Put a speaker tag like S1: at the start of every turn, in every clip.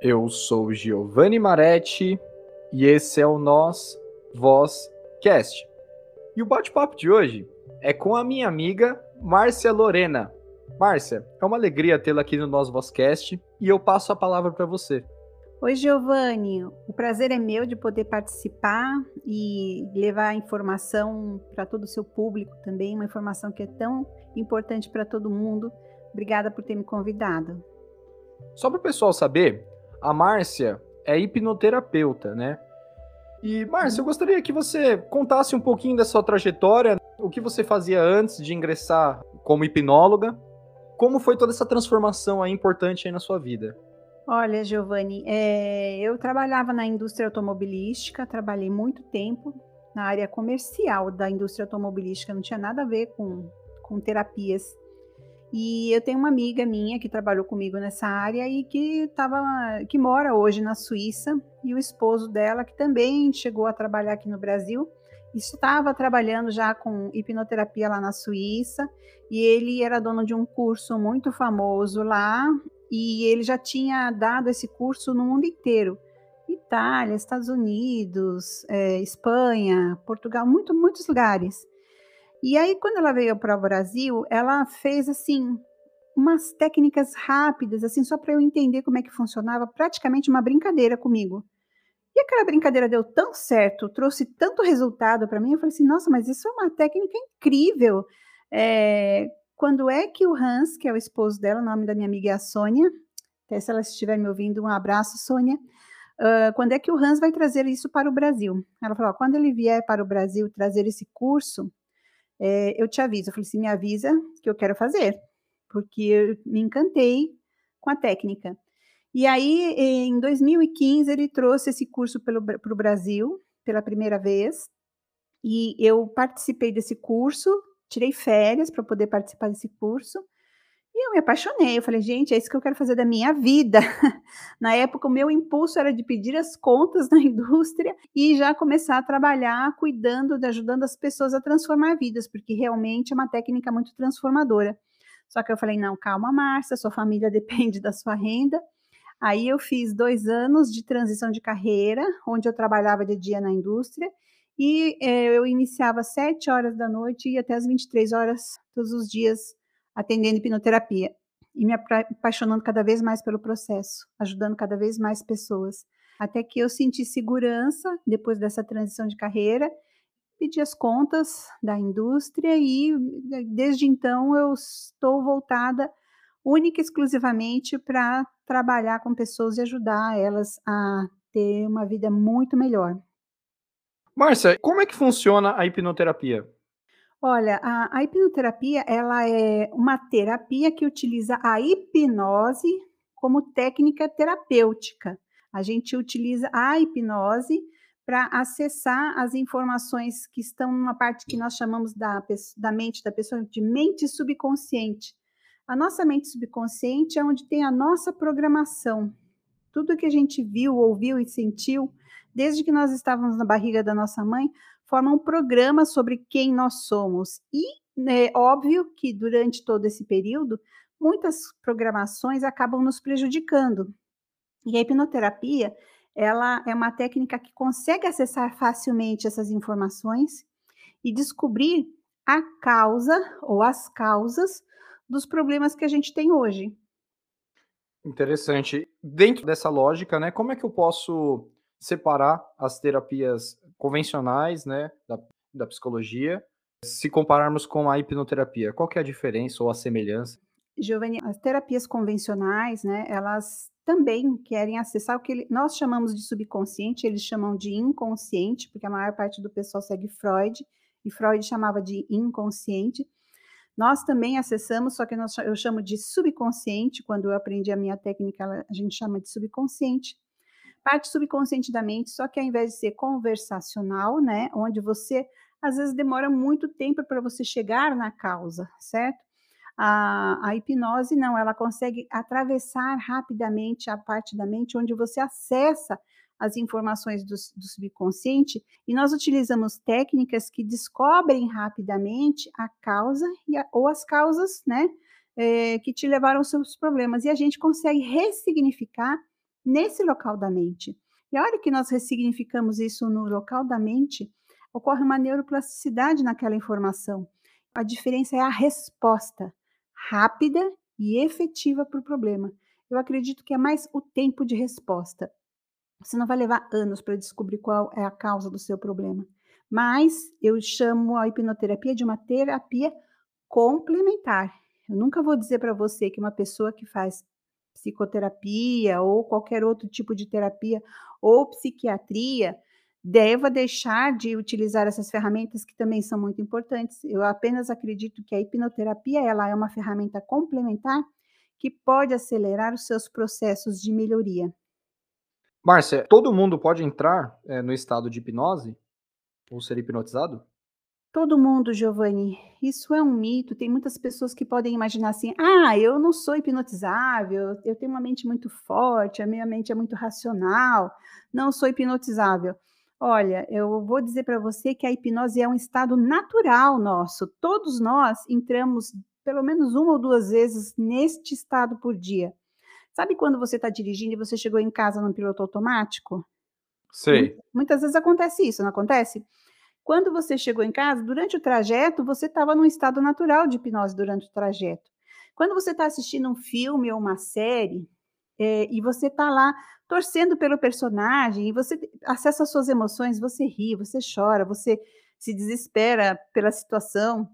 S1: Eu sou Giovanni Maretti e esse é o Nós Voz Cast. E o bate-papo de hoje é com a minha amiga Márcia Lorena. Márcia, é uma alegria tê-la aqui no Nós Vozcast e eu passo a palavra para você.
S2: Oi, Giovanni. O prazer é meu de poder participar e levar informação para todo o seu público também, uma informação que é tão importante para todo mundo. Obrigada por ter me convidado.
S1: Só para o pessoal saber, a Márcia é hipnoterapeuta, né? E, Márcia, eu gostaria que você contasse um pouquinho da sua trajetória, o que você fazia antes de ingressar como hipnóloga, como foi toda essa transformação aí importante aí na sua vida.
S2: Olha, Giovanni, é, eu trabalhava na indústria automobilística, trabalhei muito tempo na área comercial da indústria automobilística, não tinha nada a ver com, com terapias. E eu tenho uma amiga minha que trabalhou comigo nessa área e que tava, que mora hoje na Suíça, e o esposo dela, que também chegou a trabalhar aqui no Brasil, estava trabalhando já com hipnoterapia lá na Suíça, e ele era dono de um curso muito famoso lá, e ele já tinha dado esse curso no mundo inteiro. Itália, Estados Unidos, é, Espanha, Portugal, muito, muitos lugares. E aí, quando ela veio para o Brasil, ela fez assim umas técnicas rápidas, assim, só para eu entender como é que funcionava, praticamente uma brincadeira comigo. E aquela brincadeira deu tão certo, trouxe tanto resultado para mim, eu falei assim, nossa, mas isso é uma técnica incrível. É, quando é que o Hans, que é o esposo dela, o nome da minha amiga é a Sônia, até se ela estiver me ouvindo, um abraço, Sônia. Uh, quando é que o Hans vai trazer isso para o Brasil? Ela falou: quando ele vier para o Brasil trazer esse curso, é, eu te aviso. Eu falei assim: me avisa que eu quero fazer, porque eu me encantei com a técnica. E aí, em 2015, ele trouxe esse curso para o Brasil pela primeira vez, e eu participei desse curso, tirei férias para poder participar desse curso. E eu me apaixonei. Eu falei, gente, é isso que eu quero fazer da minha vida. Na época, o meu impulso era de pedir as contas na indústria e já começar a trabalhar cuidando, ajudando as pessoas a transformar vidas, porque realmente é uma técnica muito transformadora. Só que eu falei, não, calma, Márcia, sua família depende da sua renda. Aí eu fiz dois anos de transição de carreira, onde eu trabalhava de dia na indústria, e eh, eu iniciava às 7 horas da noite e até às 23 horas todos os dias atendendo hipnoterapia e me apaixonando cada vez mais pelo processo, ajudando cada vez mais pessoas, até que eu senti segurança depois dessa transição de carreira, pedi as contas da indústria e desde então eu estou voltada única e exclusivamente para trabalhar com pessoas e ajudar elas a ter uma vida muito melhor.
S1: Márcia, como é que funciona a hipnoterapia?
S2: Olha, a, a hipnoterapia ela é uma terapia que utiliza a hipnose como técnica terapêutica. A gente utiliza a hipnose para acessar as informações que estão numa parte que nós chamamos da, da mente da pessoa de mente subconsciente. A nossa mente subconsciente é onde tem a nossa programação. Tudo que a gente viu, ouviu e sentiu desde que nós estávamos na barriga da nossa mãe, forma um programa sobre quem nós somos. E é óbvio que durante todo esse período, muitas programações acabam nos prejudicando. E a hipnoterapia, ela é uma técnica que consegue acessar facilmente essas informações e descobrir a causa ou as causas dos problemas que a gente tem hoje.
S1: Interessante. Dentro dessa lógica, né, como é que eu posso separar as terapias convencionais, né, da, da psicologia, se compararmos com a hipnoterapia? Qual que é a diferença ou a semelhança?
S2: Giovanni, as terapias convencionais, né, elas também querem acessar o que nós chamamos de subconsciente, eles chamam de inconsciente, porque a maior parte do pessoal segue Freud, e Freud chamava de inconsciente. Nós também acessamos, só que nós, eu chamo de subconsciente, quando eu aprendi a minha técnica, a gente chama de subconsciente parte subconsciente da mente, só que ao invés de ser conversacional, né, onde você às vezes demora muito tempo para você chegar na causa, certo? A, a, hipnose não, ela consegue atravessar rapidamente a parte da mente onde você acessa as informações do, do subconsciente e nós utilizamos técnicas que descobrem rapidamente a causa a, ou as causas, né, é, que te levaram aos seus problemas e a gente consegue ressignificar nesse local da mente. E a hora que nós ressignificamos isso no local da mente, ocorre uma neuroplasticidade naquela informação. A diferença é a resposta rápida e efetiva para o problema. Eu acredito que é mais o tempo de resposta. Você não vai levar anos para descobrir qual é a causa do seu problema. Mas eu chamo a hipnoterapia de uma terapia complementar. Eu nunca vou dizer para você que uma pessoa que faz psicoterapia ou qualquer outro tipo de terapia ou psiquiatria deva deixar de utilizar essas ferramentas que também são muito importantes. Eu apenas acredito que a hipnoterapia ela é uma ferramenta complementar que pode acelerar os seus processos de melhoria.
S1: Márcia, todo mundo pode entrar é, no estado de hipnose ou ser hipnotizado?
S2: Todo mundo, Giovanni. Isso é um mito. Tem muitas pessoas que podem imaginar assim: ah, eu não sou hipnotizável, eu tenho uma mente muito forte, a minha mente é muito racional, não sou hipnotizável. Olha, eu vou dizer para você que a hipnose é um estado natural nosso. Todos nós entramos pelo menos uma ou duas vezes neste estado por dia. Sabe quando você está dirigindo e você chegou em casa no piloto automático?
S1: Sei.
S2: Muitas vezes acontece isso, não acontece? Quando você chegou em casa, durante o trajeto, você estava num estado natural de hipnose durante o trajeto. Quando você está assistindo um filme ou uma série, é, e você está lá torcendo pelo personagem, e você acessa as suas emoções, você ri, você chora, você se desespera pela situação,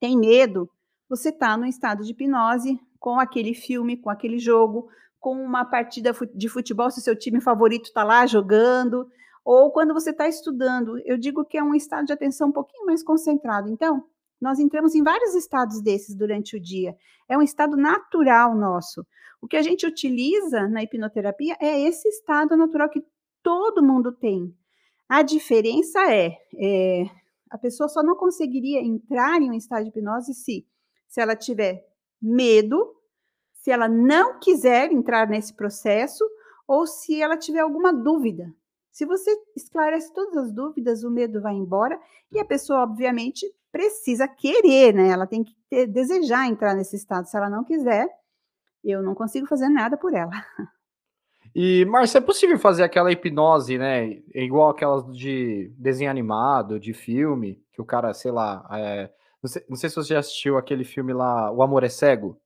S2: tem medo, você está no estado de hipnose com aquele filme, com aquele jogo, com uma partida de futebol, se o seu time favorito está lá jogando, ou quando você está estudando. Eu digo que é um estado de atenção um pouquinho mais concentrado. Então, nós entramos em vários estados desses durante o dia. É um estado natural nosso. O que a gente utiliza na hipnoterapia é esse estado natural que todo mundo tem. A diferença é, é a pessoa só não conseguiria entrar em um estado de hipnose se, se ela tiver medo se ela não quiser entrar nesse processo ou se ela tiver alguma dúvida. Se você esclarece todas as dúvidas, o medo vai embora e a pessoa, obviamente, precisa querer, né? Ela tem que ter, desejar entrar nesse estado. Se ela não quiser, eu não consigo fazer nada por ela.
S1: E, Márcia, é possível fazer aquela hipnose, né? Igual aquelas de desenho animado, de filme, que o cara, sei lá. É... Não, sei, não sei se você já assistiu aquele filme lá, O Amor é Cego.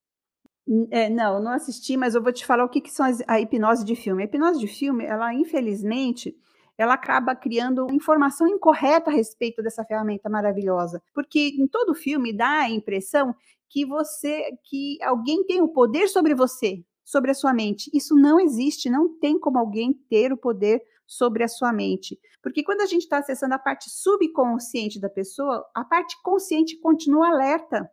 S2: É, não, não assisti, mas eu vou te falar o que, que são as, a hipnose de filme. A hipnose de filme, ela infelizmente, ela acaba criando informação incorreta a respeito dessa ferramenta maravilhosa, porque em todo filme dá a impressão que você, que alguém tem o poder sobre você, sobre a sua mente. Isso não existe, não tem como alguém ter o poder sobre a sua mente. Porque quando a gente está acessando a parte subconsciente da pessoa, a parte consciente continua alerta.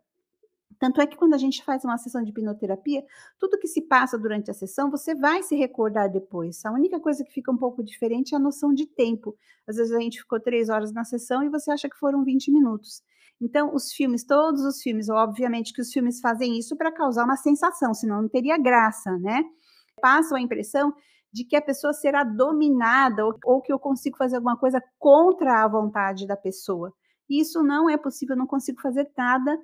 S2: Tanto é que quando a gente faz uma sessão de hipnoterapia, tudo que se passa durante a sessão, você vai se recordar depois. A única coisa que fica um pouco diferente é a noção de tempo. Às vezes a gente ficou três horas na sessão e você acha que foram 20 minutos. Então, os filmes, todos os filmes, obviamente que os filmes fazem isso para causar uma sensação, senão não teria graça, né? Passam a impressão de que a pessoa será dominada ou, ou que eu consigo fazer alguma coisa contra a vontade da pessoa. Isso não é possível, eu não consigo fazer nada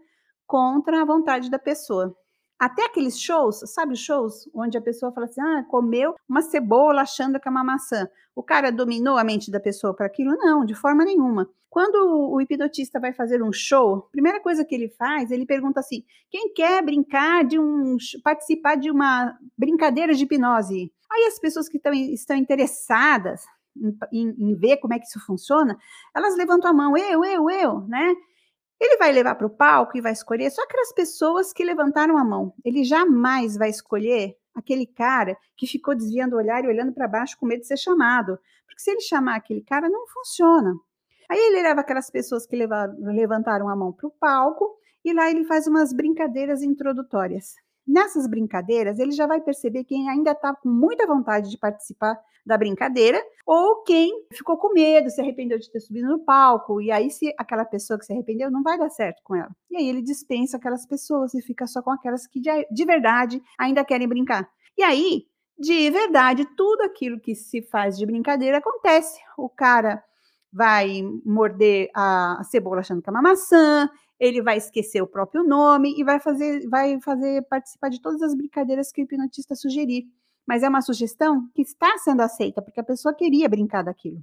S2: contra a vontade da pessoa. Até aqueles shows, sabe shows, onde a pessoa fala assim, ah, comeu uma cebola achando que é uma maçã. O cara dominou a mente da pessoa para aquilo? Não, de forma nenhuma. Quando o hipnotista vai fazer um show, primeira coisa que ele faz, ele pergunta assim: quem quer brincar de um. participar de uma brincadeira de hipnose? Aí as pessoas que tão, estão interessadas em, em, em ver como é que isso funciona, elas levantam a mão, eu, eu, eu, né? Ele vai levar para o palco e vai escolher só aquelas pessoas que levantaram a mão. Ele jamais vai escolher aquele cara que ficou desviando o olhar e olhando para baixo com medo de ser chamado. Porque se ele chamar aquele cara, não funciona. Aí ele leva aquelas pessoas que levaram, levantaram a mão para o palco e lá ele faz umas brincadeiras introdutórias. Nessas brincadeiras, ele já vai perceber quem ainda está com muita vontade de participar da brincadeira, ou quem ficou com medo, se arrependeu de ter subido no palco, e aí se aquela pessoa que se arrependeu não vai dar certo com ela. E aí ele dispensa aquelas pessoas e fica só com aquelas que de, de verdade ainda querem brincar. E aí, de verdade, tudo aquilo que se faz de brincadeira acontece. O cara vai morder a cebola achando que é uma maçã, ele vai esquecer o próprio nome e vai fazer, vai fazer participar de todas as brincadeiras que o hipnotista sugerir. mas é uma sugestão que está sendo aceita, porque a pessoa queria brincar daquilo.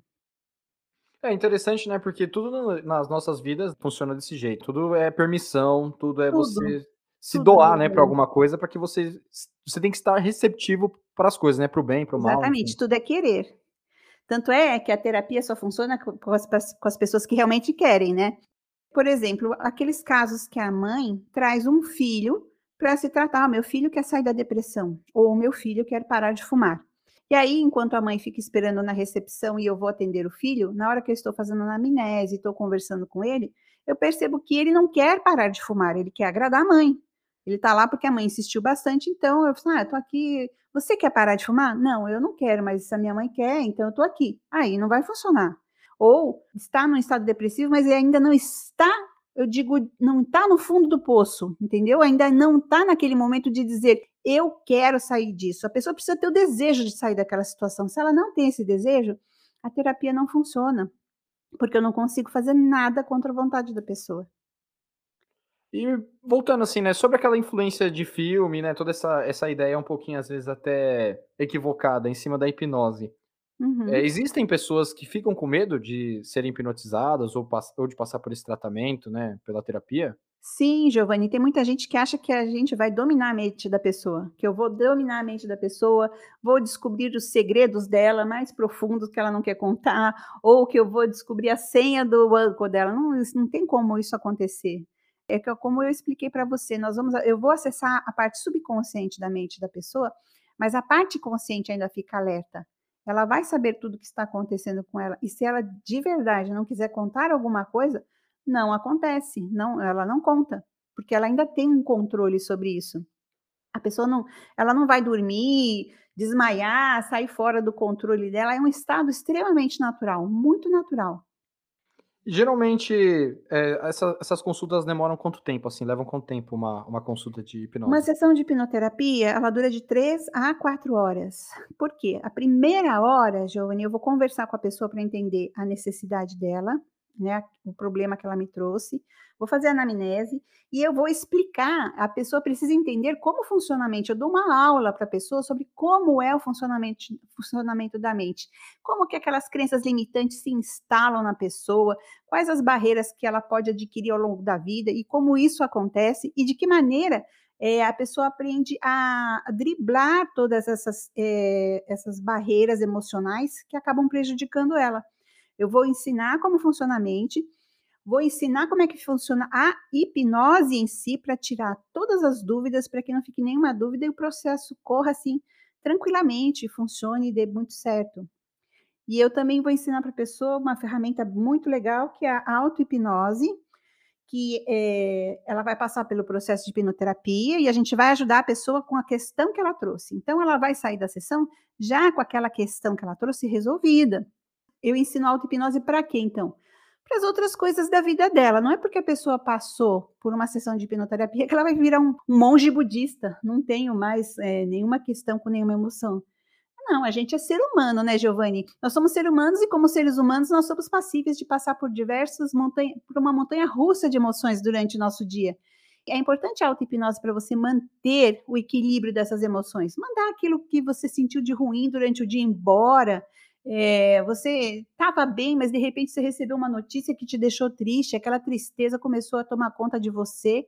S1: É interessante, né? Porque tudo nas nossas vidas funciona desse jeito. Tudo é permissão, tudo é tudo, você se tudo doar, né, para alguma coisa, para que você você tem que estar receptivo para as coisas, né, para o bem, para o mal.
S2: Exatamente, enfim. tudo é querer. Tanto é que a terapia só funciona com as, com as pessoas que realmente querem, né? Por exemplo, aqueles casos que a mãe traz um filho para se tratar, ah, meu filho quer sair da depressão, ou meu filho quer parar de fumar. E aí, enquanto a mãe fica esperando na recepção e eu vou atender o filho, na hora que eu estou fazendo anamnese, estou conversando com ele, eu percebo que ele não quer parar de fumar, ele quer agradar a mãe. Ele está lá porque a mãe insistiu bastante, então eu falo, ah, eu tô aqui, você quer parar de fumar? Não, eu não quero, mas se a minha mãe quer, então eu tô aqui. Aí não vai funcionar. Ou está num estado depressivo, mas ainda não está eu digo, não está no fundo do poço, entendeu? Ainda não está naquele momento de dizer, eu quero sair disso. A pessoa precisa ter o desejo de sair daquela situação. Se ela não tem esse desejo, a terapia não funciona, porque eu não consigo fazer nada contra a vontade da pessoa.
S1: E voltando assim, né, sobre aquela influência de filme, né, toda essa, essa ideia um pouquinho às vezes até equivocada em cima da hipnose. Uhum. É, existem pessoas que ficam com medo de serem hipnotizadas ou, ou de passar por esse tratamento, né, pela terapia?
S2: Sim, Giovanni, tem muita gente que acha que a gente vai dominar a mente da pessoa, que eu vou dominar a mente da pessoa, vou descobrir os segredos dela mais profundos que ela não quer contar, ou que eu vou descobrir a senha do banco dela. Não, não tem como isso acontecer. É que como eu expliquei para você, nós vamos, eu vou acessar a parte subconsciente da mente da pessoa, mas a parte consciente ainda fica alerta ela vai saber tudo o que está acontecendo com ela. E se ela de verdade não quiser contar alguma coisa, não acontece, não, ela não conta, porque ela ainda tem um controle sobre isso. A pessoa não, ela não vai dormir, desmaiar, sair fora do controle dela, é um estado extremamente natural, muito natural.
S1: Geralmente, é, essa, essas consultas demoram quanto tempo, assim? Levam quanto tempo uma, uma consulta de hipnose?
S2: Uma sessão de hipnoterapia, ela dura de 3 a 4 horas. Por quê? A primeira hora, Giovanni, eu vou conversar com a pessoa para entender a necessidade dela, né, o problema que ela me trouxe, vou fazer a anamnese e eu vou explicar. A pessoa precisa entender como funciona a mente. Eu dou uma aula para a pessoa sobre como é o funcionamento, funcionamento da mente, como que aquelas crenças limitantes se instalam na pessoa, quais as barreiras que ela pode adquirir ao longo da vida e como isso acontece e de que maneira é, a pessoa aprende a driblar todas essas, é, essas barreiras emocionais que acabam prejudicando ela. Eu vou ensinar como funciona a mente, vou ensinar como é que funciona a hipnose em si para tirar todas as dúvidas, para que não fique nenhuma dúvida e o processo corra assim tranquilamente, funcione e dê muito certo. E eu também vou ensinar para a pessoa uma ferramenta muito legal que é a auto-hipnose, que é, ela vai passar pelo processo de hipnoterapia e a gente vai ajudar a pessoa com a questão que ela trouxe. Então, ela vai sair da sessão já com aquela questão que ela trouxe resolvida eu ensino auto-hipnose para quê, então? Para as outras coisas da vida dela. Não é porque a pessoa passou por uma sessão de hipnoterapia que ela vai virar um, monge budista. Não tenho mais é, nenhuma questão com nenhuma emoção. Não, a gente é ser humano, né, Giovanni? Nós somos seres humanos e, como seres humanos, nós somos passíveis de passar por diversas montanhas, por uma montanha russa de emoções durante o nosso dia. É importante a auto-hipnose para você manter o equilíbrio dessas emoções, mandar aquilo que você sentiu de ruim durante o dia embora, é, você estava bem, mas de repente você recebeu uma notícia que te deixou triste, aquela tristeza começou a tomar conta de você.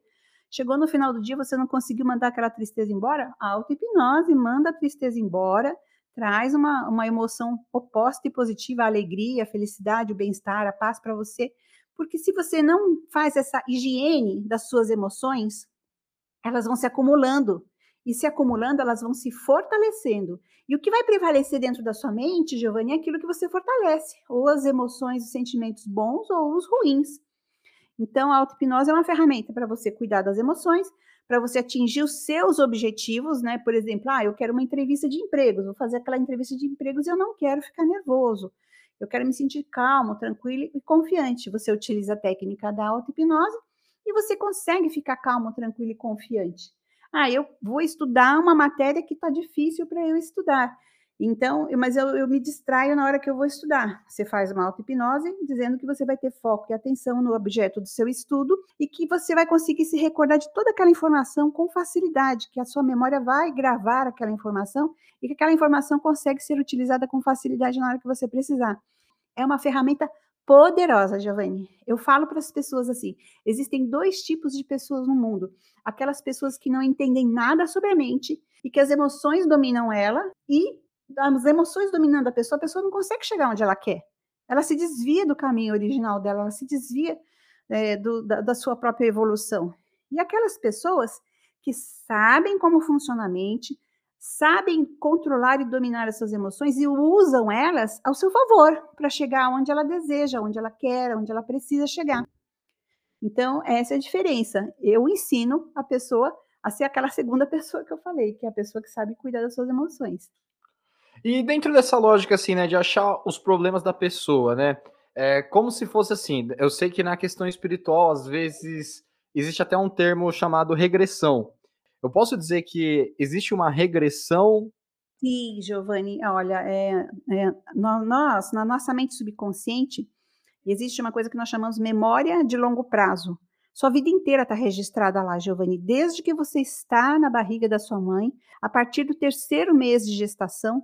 S2: Chegou no final do dia, você não conseguiu mandar aquela tristeza embora? Auto-hipnose manda a tristeza embora, traz uma, uma emoção oposta e positiva, a alegria, a felicidade, o bem-estar, a paz para você. Porque se você não faz essa higiene das suas emoções, elas vão se acumulando e se acumulando, elas vão se fortalecendo. E o que vai prevalecer dentro da sua mente, Giovanni, é aquilo que você fortalece, ou as emoções e sentimentos bons ou os ruins. Então, a auto-hipnose é uma ferramenta para você cuidar das emoções, para você atingir os seus objetivos, né? Por exemplo, ah, eu quero uma entrevista de empregos, vou fazer aquela entrevista de empregos e eu não quero ficar nervoso. Eu quero me sentir calmo, tranquilo e confiante. Você utiliza a técnica da auto-hipnose e você consegue ficar calmo, tranquilo e confiante. Ah, eu vou estudar uma matéria que está difícil para eu estudar. Então, mas eu, eu me distraio na hora que eu vou estudar. Você faz uma auto-hipnose dizendo que você vai ter foco e atenção no objeto do seu estudo e que você vai conseguir se recordar de toda aquela informação com facilidade, que a sua memória vai gravar aquela informação e que aquela informação consegue ser utilizada com facilidade na hora que você precisar. É uma ferramenta poderosa, Giovanni. Eu falo para as pessoas assim: existem dois tipos de pessoas no mundo. Aquelas pessoas que não entendem nada sobre a mente e que as emoções dominam ela e as emoções dominando a pessoa, a pessoa não consegue chegar onde ela quer. Ela se desvia do caminho original dela, ela se desvia é, do, da, da sua própria evolução. E aquelas pessoas que sabem como funciona a mente, sabem controlar e dominar as suas emoções e usam elas ao seu favor para chegar onde ela deseja, onde ela quer, onde ela precisa chegar. Então, essa é a diferença. Eu ensino a pessoa a ser aquela segunda pessoa que eu falei, que é a pessoa que sabe cuidar das suas emoções.
S1: E dentro dessa lógica, assim, né, de achar os problemas da pessoa, né, é como se fosse assim, eu sei que na questão espiritual, às vezes, existe até um termo chamado regressão. Eu posso dizer que existe uma regressão?
S2: Sim, Giovanni, olha, é, é, nós, na nossa mente subconsciente, existe uma coisa que nós chamamos memória de longo prazo. Sua vida inteira está registrada lá, Giovanni, desde que você está na barriga da sua mãe, a partir do terceiro mês de gestação,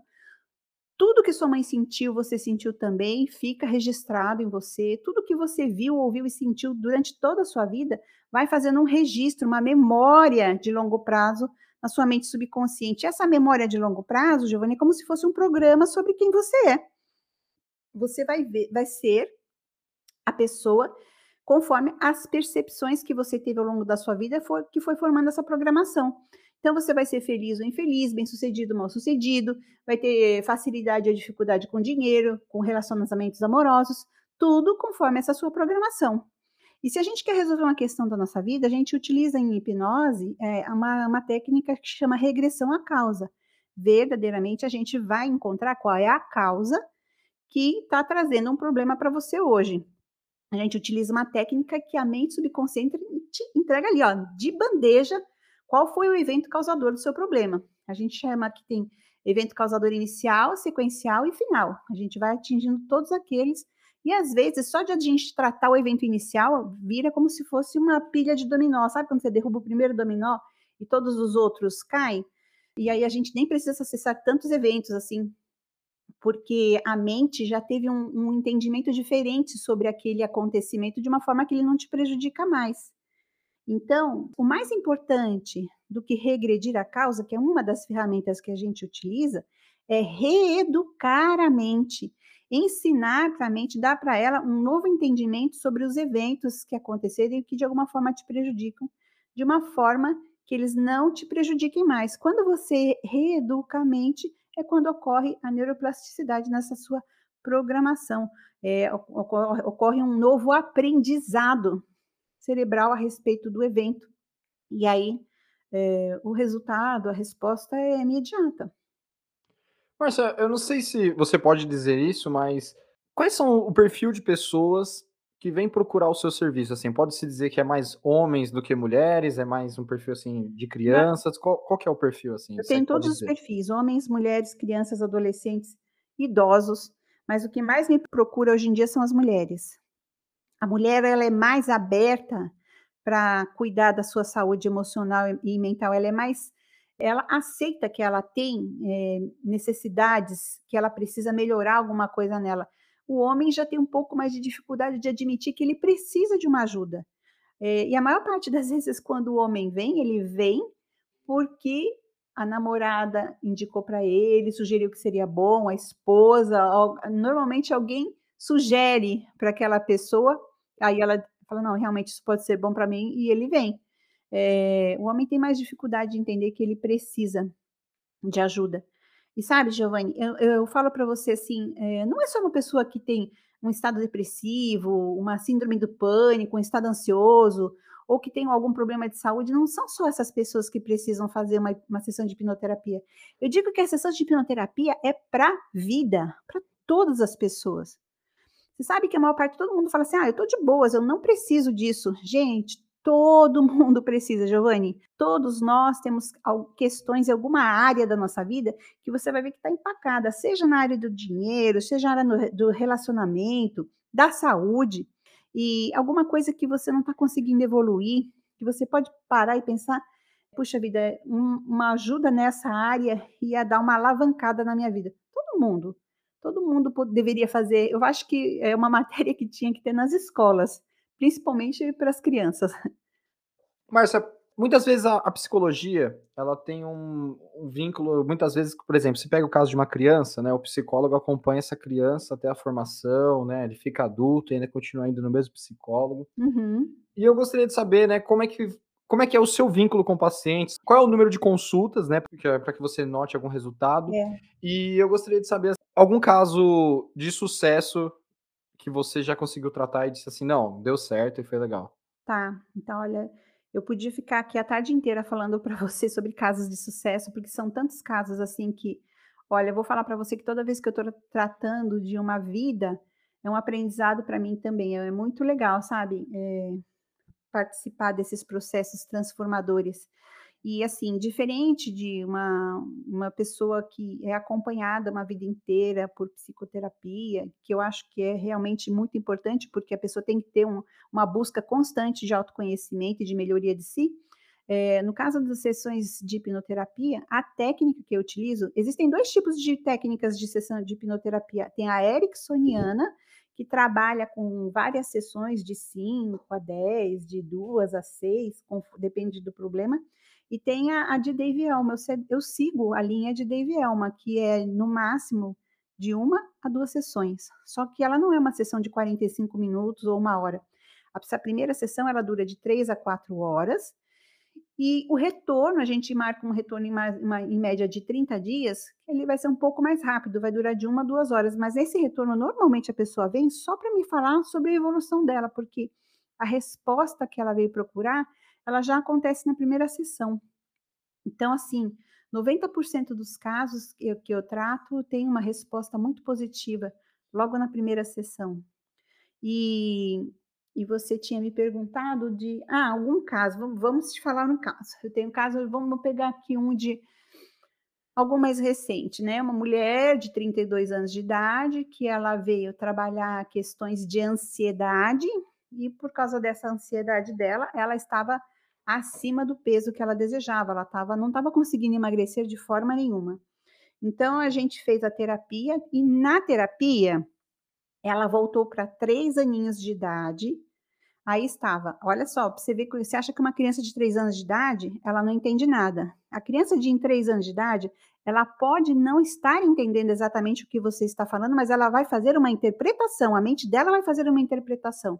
S2: tudo que sua mãe sentiu, você sentiu também, fica registrado em você. Tudo que você viu, ouviu e sentiu durante toda a sua vida vai fazendo um registro, uma memória de longo prazo na sua mente subconsciente. Essa memória de longo prazo, Giovanni, é como se fosse um programa sobre quem você é. Você vai ver, vai ser a pessoa conforme as percepções que você teve ao longo da sua vida, foi, que foi formando essa programação. Então, você vai ser feliz ou infeliz, bem-sucedido ou mal-sucedido, vai ter facilidade ou dificuldade com dinheiro, com relacionamentos amorosos, tudo conforme essa sua programação. E se a gente quer resolver uma questão da nossa vida, a gente utiliza em hipnose é, uma, uma técnica que chama regressão à causa. Verdadeiramente, a gente vai encontrar qual é a causa que está trazendo um problema para você hoje. A gente utiliza uma técnica que a mente subconsciente te entrega ali, ó, de bandeja, qual foi o evento causador do seu problema? A gente chama que tem evento causador inicial, sequencial e final. A gente vai atingindo todos aqueles e às vezes, só de a gente tratar o evento inicial, vira como se fosse uma pilha de dominó. Sabe quando você derruba o primeiro dominó e todos os outros caem? E aí a gente nem precisa acessar tantos eventos assim, porque a mente já teve um, um entendimento diferente sobre aquele acontecimento de uma forma que ele não te prejudica mais. Então, o mais importante do que regredir a causa, que é uma das ferramentas que a gente utiliza, é reeducar a mente, ensinar para a mente, dar para ela um novo entendimento sobre os eventos que aconteceram e que de alguma forma te prejudicam, de uma forma que eles não te prejudiquem mais. Quando você reeduca a mente, é quando ocorre a neuroplasticidade nessa sua programação. É, ocorre, ocorre um novo aprendizado cerebral a respeito do evento. E aí, é, o resultado, a resposta é imediata.
S1: Marcia, eu não sei se você pode dizer isso, mas quais são o perfil de pessoas que vêm procurar o seu serviço? Assim, pode-se dizer que é mais homens do que mulheres? É mais um perfil assim de crianças? Qual, qual que é o perfil assim?
S2: Eu tenho todos os perfis: homens, mulheres, crianças, adolescentes, idosos. Mas o que mais me procura hoje em dia são as mulheres. A mulher ela é mais aberta para cuidar da sua saúde emocional e mental, ela é mais ela aceita que ela tem é, necessidades, que ela precisa melhorar alguma coisa nela. O homem já tem um pouco mais de dificuldade de admitir que ele precisa de uma ajuda. É, e a maior parte das vezes, quando o homem vem, ele vem porque a namorada indicou para ele, sugeriu que seria bom, a esposa, normalmente alguém sugere para aquela pessoa, aí ela fala: não, realmente isso pode ser bom para mim, e ele vem. É, o homem tem mais dificuldade de entender que ele precisa de ajuda. E sabe, Giovanni, eu, eu falo para você assim: é, não é só uma pessoa que tem um estado depressivo, uma síndrome do pânico, um estado ansioso, ou que tem algum problema de saúde, não são só essas pessoas que precisam fazer uma, uma sessão de hipnoterapia. Eu digo que a sessão de hipnoterapia é para vida, para todas as pessoas. Você sabe que a maior parte todo mundo fala assim: ah, eu tô de boas, eu não preciso disso. Gente, Todo mundo precisa, Giovanni. Todos nós temos questões em alguma área da nossa vida que você vai ver que está empacada, seja na área do dinheiro, seja na área do relacionamento, da saúde, e alguma coisa que você não está conseguindo evoluir, que você pode parar e pensar, puxa vida, uma ajuda nessa área ia dar uma alavancada na minha vida. Todo mundo, todo mundo deveria fazer. Eu acho que é uma matéria que tinha que ter nas escolas principalmente para as crianças.
S1: Márcia, muitas vezes a, a psicologia ela tem um, um, vínculo, muitas vezes, por exemplo, se pega o caso de uma criança, né, o psicólogo acompanha essa criança até a formação, né, ele fica adulto e ainda continua indo no mesmo psicólogo.
S2: Uhum.
S1: E eu gostaria de saber, né, como é que como é que é o seu vínculo com pacientes? Qual é o número de consultas, né, para que você note algum resultado?
S2: É.
S1: E eu gostaria de saber algum caso de sucesso que você já conseguiu tratar e disse assim: "Não, deu certo e foi legal"?
S2: Tá, então olha, eu podia ficar aqui a tarde inteira falando para você sobre casos de sucesso, porque são tantos casos assim que, olha, eu vou falar para você que toda vez que eu estou tratando de uma vida, é um aprendizado para mim também. É muito legal, sabe? É, participar desses processos transformadores. E assim, diferente de uma, uma pessoa que é acompanhada uma vida inteira por psicoterapia, que eu acho que é realmente muito importante, porque a pessoa tem que ter um, uma busca constante de autoconhecimento e de melhoria de si. É, no caso das sessões de hipnoterapia, a técnica que eu utilizo, existem dois tipos de técnicas de sessão de hipnoterapia. Tem a ericksoniana, que trabalha com várias sessões de 5 a 10, de 2 a 6, depende do problema. E tem a, a de Dave Elma. Eu, eu, sigo a linha de Dave Elma, que é no máximo de uma a duas sessões. Só que ela não é uma sessão de 45 minutos ou uma hora. A primeira sessão ela dura de três a quatro horas. E o retorno, a gente marca um retorno em, uma, em média de 30 dias, ele vai ser um pouco mais rápido, vai durar de uma a duas horas. Mas esse retorno, normalmente a pessoa vem só para me falar sobre a evolução dela, porque a resposta que ela veio procurar ela já acontece na primeira sessão. Então, assim, 90% dos casos que eu, que eu trato tem uma resposta muito positiva logo na primeira sessão. E, e você tinha me perguntado de, ah, algum caso, vamos, vamos te falar um caso. Eu tenho um caso, vamos pegar aqui um de algo mais recente, né? Uma mulher de 32 anos de idade que ela veio trabalhar questões de ansiedade e por causa dessa ansiedade dela, ela estava acima do peso que ela desejava. Ela tava, não estava conseguindo emagrecer de forma nenhuma. Então a gente fez a terapia e na terapia ela voltou para três aninhos de idade. Aí estava, olha só, você vê que você acha que uma criança de três anos de idade ela não entende nada. A criança de três anos de idade ela pode não estar entendendo exatamente o que você está falando, mas ela vai fazer uma interpretação. A mente dela vai fazer uma interpretação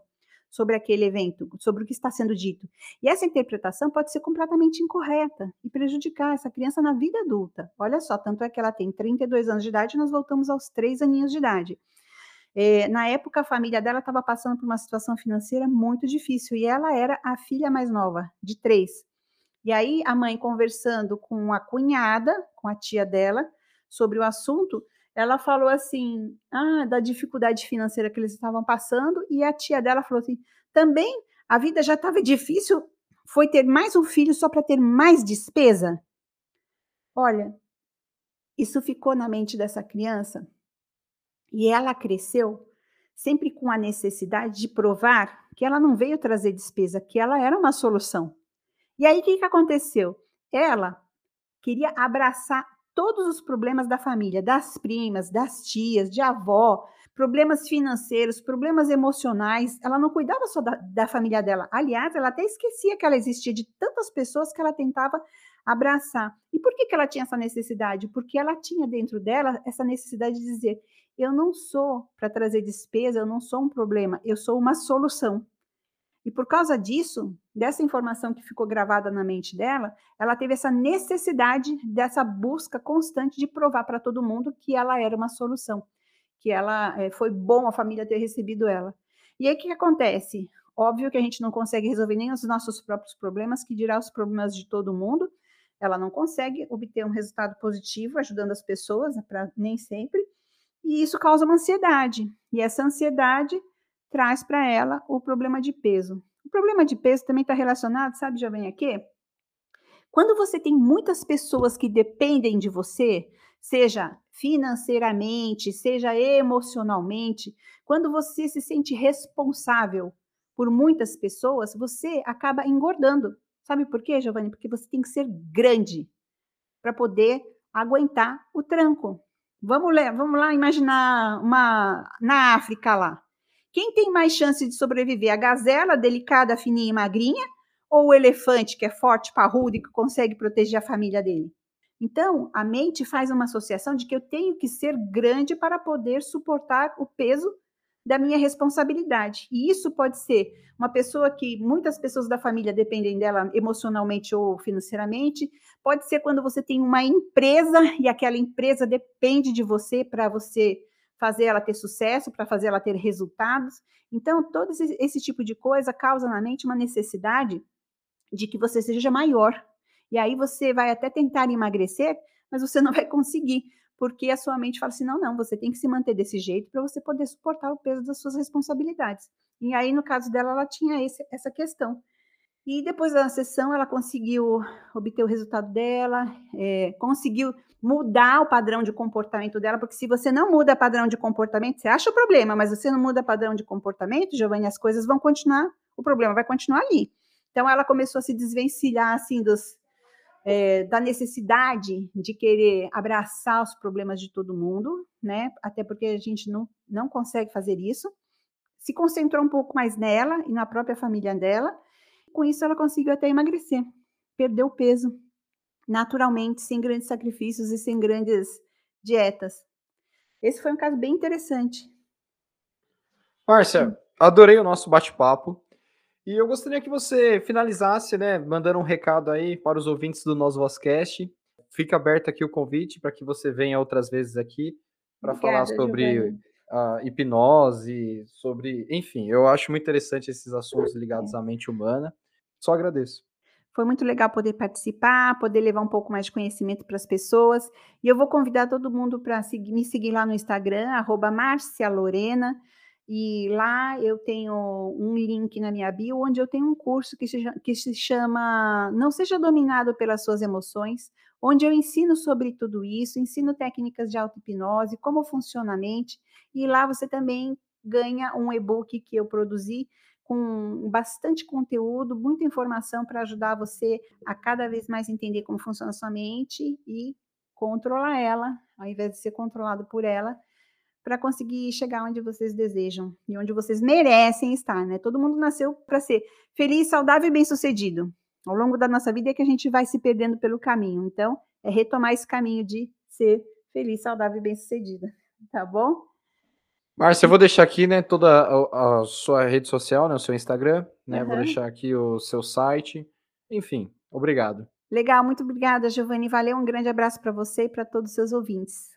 S2: sobre aquele evento, sobre o que está sendo dito. E essa interpretação pode ser completamente incorreta e prejudicar essa criança na vida adulta. Olha só, tanto é que ela tem 32 anos de idade nós voltamos aos 3 aninhos de idade. É, na época, a família dela estava passando por uma situação financeira muito difícil e ela era a filha mais nova, de três. E aí, a mãe conversando com a cunhada, com a tia dela, sobre o assunto, ela falou assim, ah, da dificuldade financeira que eles estavam passando, e a tia dela falou assim, também a vida já estava difícil, foi ter mais um filho só para ter mais despesa? Olha, isso ficou na mente dessa criança e ela cresceu sempre com a necessidade de provar que ela não veio trazer despesa, que ela era uma solução. E aí o que, que aconteceu? Ela queria abraçar todos os problemas da família, das primas, das tias, de avó, problemas financeiros, problemas emocionais. Ela não cuidava só da, da, família dela. Aliás, ela até esquecia que ela existia de tantas pessoas que ela tentava abraçar. E por que, que ela tinha essa necessidade? Porque ela tinha dentro dela essa necessidade de dizer: eu não sou para trazer despesa, eu não sou um problema, eu sou uma solução. E por causa disso, dessa informação que ficou gravada na mente dela, ela teve essa necessidade dessa busca constante de provar para todo mundo que ela era uma solução, que ela é, foi bom a família ter recebido ela. E aí o que acontece? Óbvio que a gente não consegue resolver nem os nossos próprios problemas, que dirá os problemas de todo mundo. Ela não consegue obter um resultado positivo ajudando as pessoas, né, pra, nem sempre. E isso causa uma ansiedade. E essa ansiedade traz para ela o problema de peso. O problema de peso também está relacionado, sabe, Giovanni, a quê? Quando você tem muitas pessoas que dependem de você, seja financeiramente, seja emocionalmente, quando você se sente responsável por muitas pessoas, você acaba engordando. Sabe por quê, Giovanni? Porque você tem que ser grande para poder aguentar o tranco. Vamos lá, vamos lá imaginar uma na África lá. Quem tem mais chance de sobreviver? A gazela delicada, fininha e magrinha ou o elefante que é forte, parrudo e que consegue proteger a família dele? Então, a mente faz uma associação de que eu tenho que ser grande para poder suportar o peso da minha responsabilidade. E isso pode ser uma pessoa que muitas pessoas da família dependem dela emocionalmente ou financeiramente, pode ser quando você tem uma empresa e aquela empresa depende de você para você fazer ela ter sucesso, para fazer ela ter resultados. Então, todo esse, esse tipo de coisa causa na mente uma necessidade de que você seja maior. E aí você vai até tentar emagrecer, mas você não vai conseguir, porque a sua mente fala assim: não, não, você tem que se manter desse jeito para você poder suportar o peso das suas responsabilidades. E aí, no caso dela, ela tinha esse, essa questão. E depois da sessão, ela conseguiu obter o resultado dela, é, conseguiu mudar o padrão de comportamento dela, porque se você não muda padrão de comportamento, você acha o problema, mas você não muda padrão de comportamento, Giovanni, as coisas vão continuar, o problema vai continuar ali. Então, ela começou a se desvencilhar, assim, dos, é, da necessidade de querer abraçar os problemas de todo mundo, né? Até porque a gente não, não consegue fazer isso. Se concentrou um pouco mais nela e na própria família dela. Com isso, ela conseguiu até emagrecer, perdeu peso naturalmente, sem grandes sacrifícios e sem grandes dietas. Esse foi um caso bem interessante.
S1: Márcia, adorei o nosso bate-papo. E eu gostaria que você finalizasse, né, mandando um recado aí para os ouvintes do nosso Vozcast. Fica aberto aqui o convite para que você venha outras vezes aqui para falar sobre a hipnose, sobre, enfim, eu acho muito interessante esses assuntos ligados à mente humana. Só agradeço.
S2: Foi muito legal poder participar, poder levar um pouco mais de conhecimento para as pessoas. E eu vou convidar todo mundo para me seguir lá no Instagram, arroba Lorena. E lá eu tenho um link na minha bio, onde eu tenho um curso que se, que se chama Não Seja Dominado pelas Suas Emoções, onde eu ensino sobre tudo isso, ensino técnicas de auto-hipnose, como funciona a mente, e lá você também ganha um e-book que eu produzi com bastante conteúdo, muita informação para ajudar você a cada vez mais entender como funciona a sua mente e controlar ela, ao invés de ser controlado por ela, para conseguir chegar onde vocês desejam e onde vocês merecem estar, né? Todo mundo nasceu para ser feliz, saudável e bem-sucedido. Ao longo da nossa vida é que a gente vai se perdendo pelo caminho. Então, é retomar esse caminho de ser feliz, saudável e bem-sucedida, tá bom?
S1: Márcia, eu vou deixar aqui, né, toda a, a, sua rede social, né, o seu Instagram, né, uhum. vou deixar aqui o seu site, enfim, obrigado.
S2: Legal, muito obrigada, Giovanni, valeu, um grande abraço para você e para todos os seus ouvintes.